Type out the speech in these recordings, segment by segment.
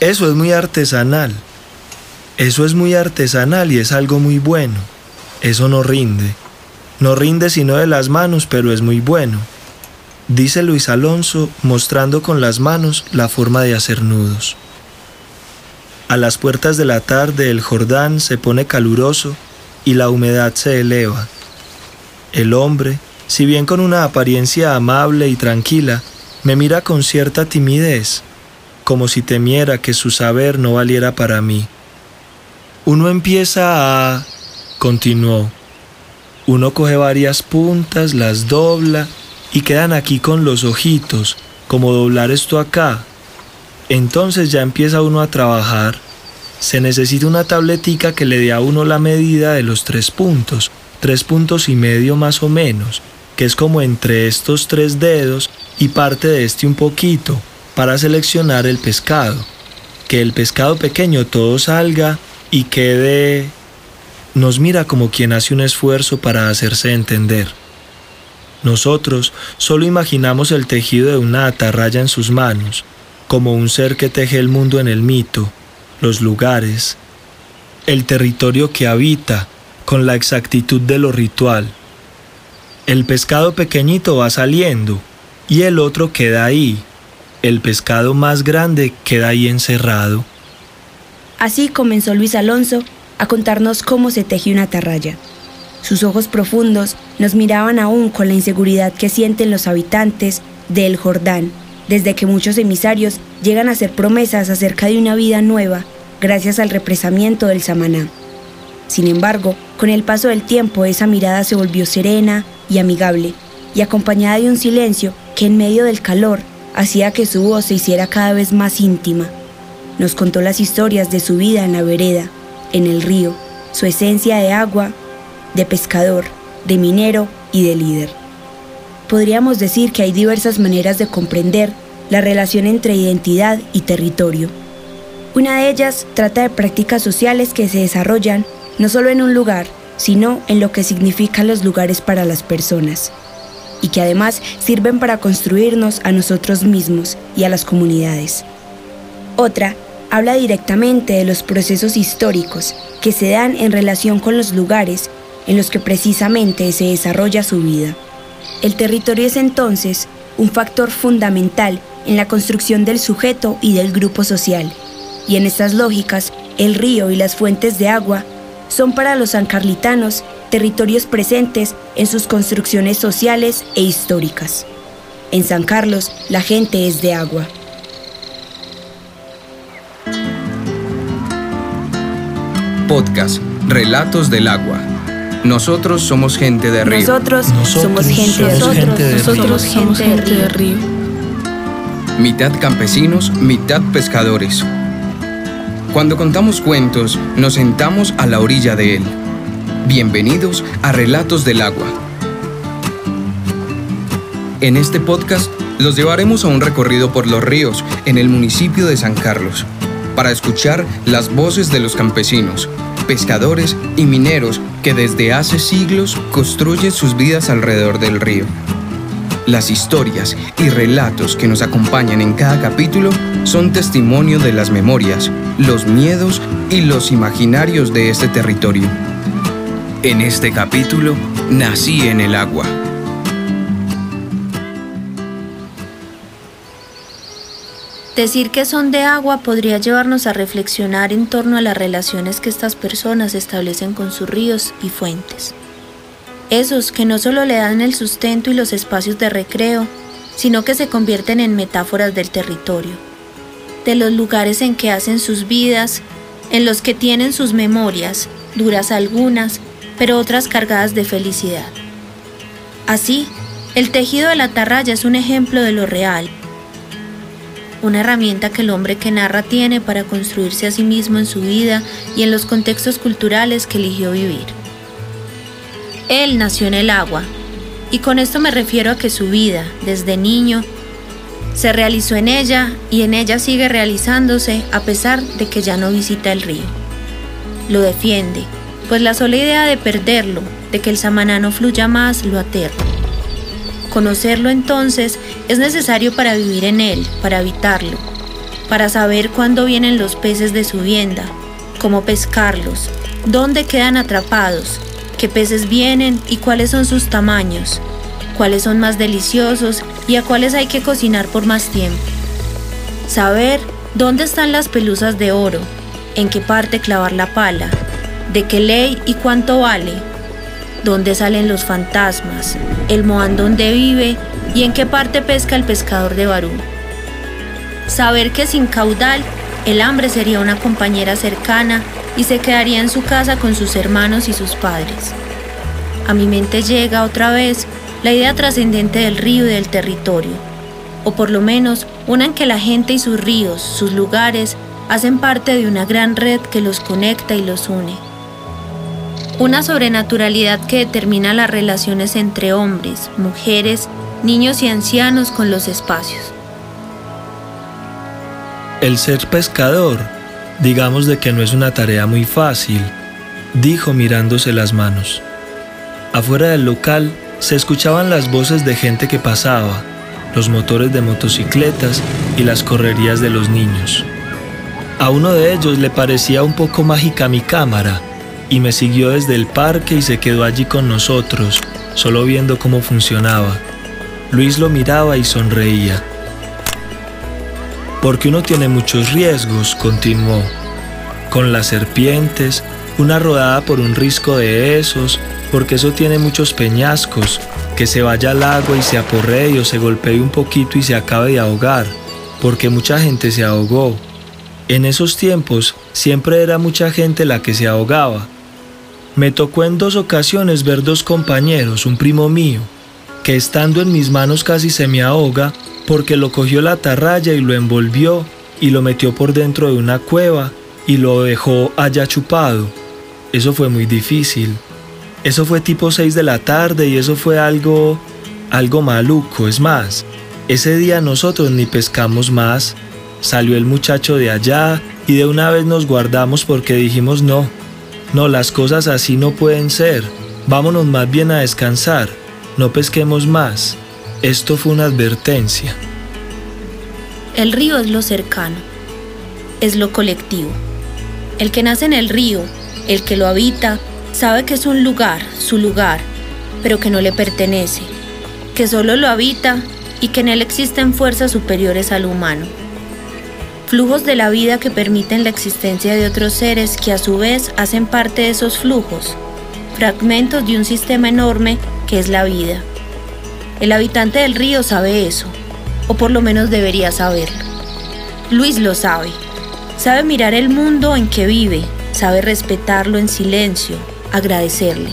Eso es muy artesanal. Eso es muy artesanal y es algo muy bueno. Eso no rinde. No rinde sino de las manos, pero es muy bueno. Dice Luis Alonso mostrando con las manos la forma de hacer nudos. A las puertas de la tarde el Jordán se pone caluroso y la humedad se eleva. El hombre, si bien con una apariencia amable y tranquila, me mira con cierta timidez como si temiera que su saber no valiera para mí. Uno empieza a... continuó. Uno coge varias puntas, las dobla y quedan aquí con los ojitos, como doblar esto acá. Entonces ya empieza uno a trabajar. Se necesita una tabletica que le dé a uno la medida de los tres puntos, tres puntos y medio más o menos, que es como entre estos tres dedos y parte de este un poquito, para seleccionar el pescado, que el pescado pequeño todo salga y quede... Nos mira como quien hace un esfuerzo para hacerse entender. Nosotros solo imaginamos el tejido de una atarraya en sus manos, como un ser que teje el mundo en el mito, los lugares, el territorio que habita, con la exactitud de lo ritual. El pescado pequeñito va saliendo y el otro queda ahí, el pescado más grande queda ahí encerrado. Así comenzó Luis Alonso a contarnos cómo se teje una atarraya. Sus ojos profundos nos miraban aún con la inseguridad que sienten los habitantes del Jordán, desde que muchos emisarios llegan a hacer promesas acerca de una vida nueva gracias al represamiento del Samaná. Sin embargo, con el paso del tiempo esa mirada se volvió serena y amigable, y acompañada de un silencio que en medio del calor hacía que su voz se hiciera cada vez más íntima. Nos contó las historias de su vida en la vereda, en el río, su esencia de agua, de pescador, de minero y de líder. Podríamos decir que hay diversas maneras de comprender la relación entre identidad y territorio. Una de ellas trata de prácticas sociales que se desarrollan no solo en un lugar, sino en lo que significan los lugares para las personas y que además sirven para construirnos a nosotros mismos y a las comunidades. Otra habla directamente de los procesos históricos que se dan en relación con los lugares en los que precisamente se desarrolla su vida. El territorio es entonces un factor fundamental en la construcción del sujeto y del grupo social, y en estas lógicas, el río y las fuentes de agua son para los sancarlitanos territorios presentes en sus construcciones sociales e históricas. En San Carlos, la gente es de agua. Podcast Relatos del Agua. Nosotros somos gente de río. Nosotros, somos gente de río. Nosotros somos gente de río. Mitad campesinos, mitad pescadores. Cuando contamos cuentos, nos sentamos a la orilla de él Bienvenidos a Relatos del Agua. En este podcast los llevaremos a un recorrido por los ríos en el municipio de San Carlos para escuchar las voces de los campesinos, pescadores y mineros que desde hace siglos construyen sus vidas alrededor del río. Las historias y relatos que nos acompañan en cada capítulo son testimonio de las memorias, los miedos y los imaginarios de este territorio. En este capítulo, nací en el agua. Decir que son de agua podría llevarnos a reflexionar en torno a las relaciones que estas personas establecen con sus ríos y fuentes. Esos que no solo le dan el sustento y los espacios de recreo, sino que se convierten en metáforas del territorio, de los lugares en que hacen sus vidas, en los que tienen sus memorias, duras algunas, pero otras cargadas de felicidad. Así, el tejido de la atarraya es un ejemplo de lo real, una herramienta que el hombre que narra tiene para construirse a sí mismo en su vida y en los contextos culturales que eligió vivir. Él nació en el agua, y con esto me refiero a que su vida, desde niño, se realizó en ella y en ella sigue realizándose a pesar de que ya no visita el río. Lo defiende, pues la sola idea de perderlo, de que el samaná no fluya más, lo aterra. Conocerlo entonces es necesario para vivir en él, para habitarlo. para saber cuándo vienen los peces de su vienda, cómo pescarlos, dónde quedan atrapados, qué peces vienen y cuáles son sus tamaños, cuáles son más deliciosos y a cuáles hay que cocinar por más tiempo. Saber dónde están las pelusas de oro, en qué parte clavar la pala, de qué ley y cuánto vale, dónde salen los fantasmas, el moán donde vive y en qué parte pesca el pescador de Barú. Saber que sin caudal el hambre sería una compañera cercana y se quedaría en su casa con sus hermanos y sus padres. A mi mente llega otra vez la idea trascendente del río y del territorio, o por lo menos una en que la gente y sus ríos, sus lugares, hacen parte de una gran red que los conecta y los une. Una sobrenaturalidad que determina las relaciones entre hombres, mujeres, niños y ancianos con los espacios. El ser pescador, digamos de que no es una tarea muy fácil, dijo mirándose las manos. Afuera del local se escuchaban las voces de gente que pasaba, los motores de motocicletas y las correrías de los niños. A uno de ellos le parecía un poco mágica mi cámara y me siguió desde el parque y se quedó allí con nosotros, solo viendo cómo funcionaba. Luis lo miraba y sonreía. Porque uno tiene muchos riesgos, continuó. Con las serpientes, una rodada por un risco de esos, porque eso tiene muchos peñascos, que se vaya al agua y se aporree o se golpee un poquito y se acabe de ahogar, porque mucha gente se ahogó. En esos tiempos siempre era mucha gente la que se ahogaba. Me tocó en dos ocasiones ver dos compañeros, un primo mío, que estando en mis manos casi se me ahoga porque lo cogió la atarraya y lo envolvió y lo metió por dentro de una cueva y lo dejó allá chupado. Eso fue muy difícil. Eso fue tipo 6 de la tarde y eso fue algo, algo maluco. Es más, ese día nosotros ni pescamos más. Salió el muchacho de allá y de una vez nos guardamos porque dijimos no, no, las cosas así no pueden ser. Vámonos más bien a descansar. No pesquemos más. Esto fue una advertencia. El río es lo cercano, es lo colectivo. El que nace en el río, el que lo habita, sabe que es un lugar, su lugar, pero que no le pertenece, que solo lo habita y que en él existen fuerzas superiores al humano. Flujos de la vida que permiten la existencia de otros seres que a su vez hacen parte de esos flujos, fragmentos de un sistema enorme que es la vida. El habitante del río sabe eso, o por lo menos debería saberlo. Luis lo sabe. Sabe mirar el mundo en que vive, sabe respetarlo en silencio, agradecerle.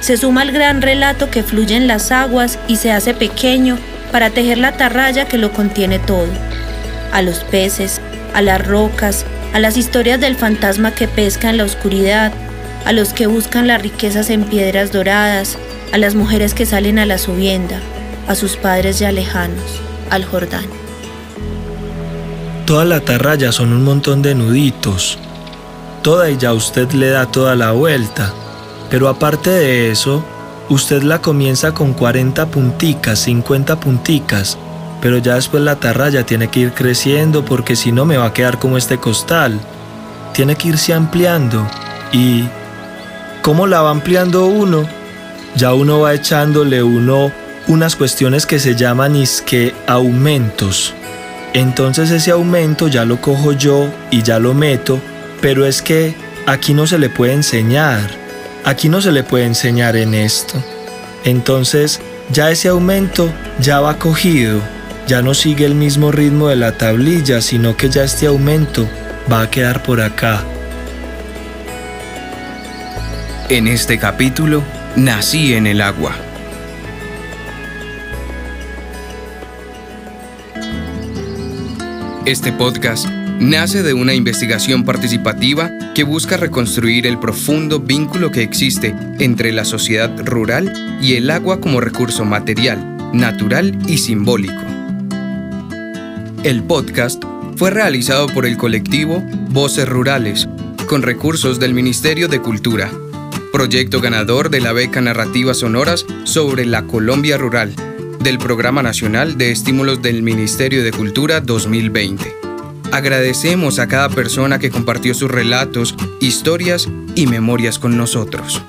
Se suma al gran relato que fluye en las aguas y se hace pequeño para tejer la tarraya que lo contiene todo. A los peces, a las rocas, a las historias del fantasma que pesca en la oscuridad, a los que buscan las riquezas en piedras doradas, a las mujeres que salen a la subienda, a sus padres ya lejanos, al Jordán. Toda la tarraya son un montón de nuditos, toda y ya usted le da toda la vuelta. Pero aparte de eso, usted la comienza con 40 punticas, 50 punticas, pero ya después la tarraya tiene que ir creciendo porque si no me va a quedar como este costal. Tiene que irse ampliando. ¿Y cómo la va ampliando uno? Ya uno va echándole uno unas cuestiones que se llaman isque aumentos. Entonces ese aumento ya lo cojo yo y ya lo meto pero es que aquí no se le puede enseñar, aquí no se le puede enseñar en esto. Entonces ya ese aumento ya va cogido, ya no sigue el mismo ritmo de la tablilla, sino que ya este aumento va a quedar por acá. En este capítulo, nací en el agua. Este podcast nace de una investigación participativa que busca reconstruir el profundo vínculo que existe entre la sociedad rural y el agua como recurso material, natural y simbólico. El podcast fue realizado por el colectivo Voces Rurales, con recursos del Ministerio de Cultura, proyecto ganador de la beca Narrativas Sonoras sobre la Colombia Rural, del Programa Nacional de Estímulos del Ministerio de Cultura 2020. Agradecemos a cada persona que compartió sus relatos, historias y memorias con nosotros.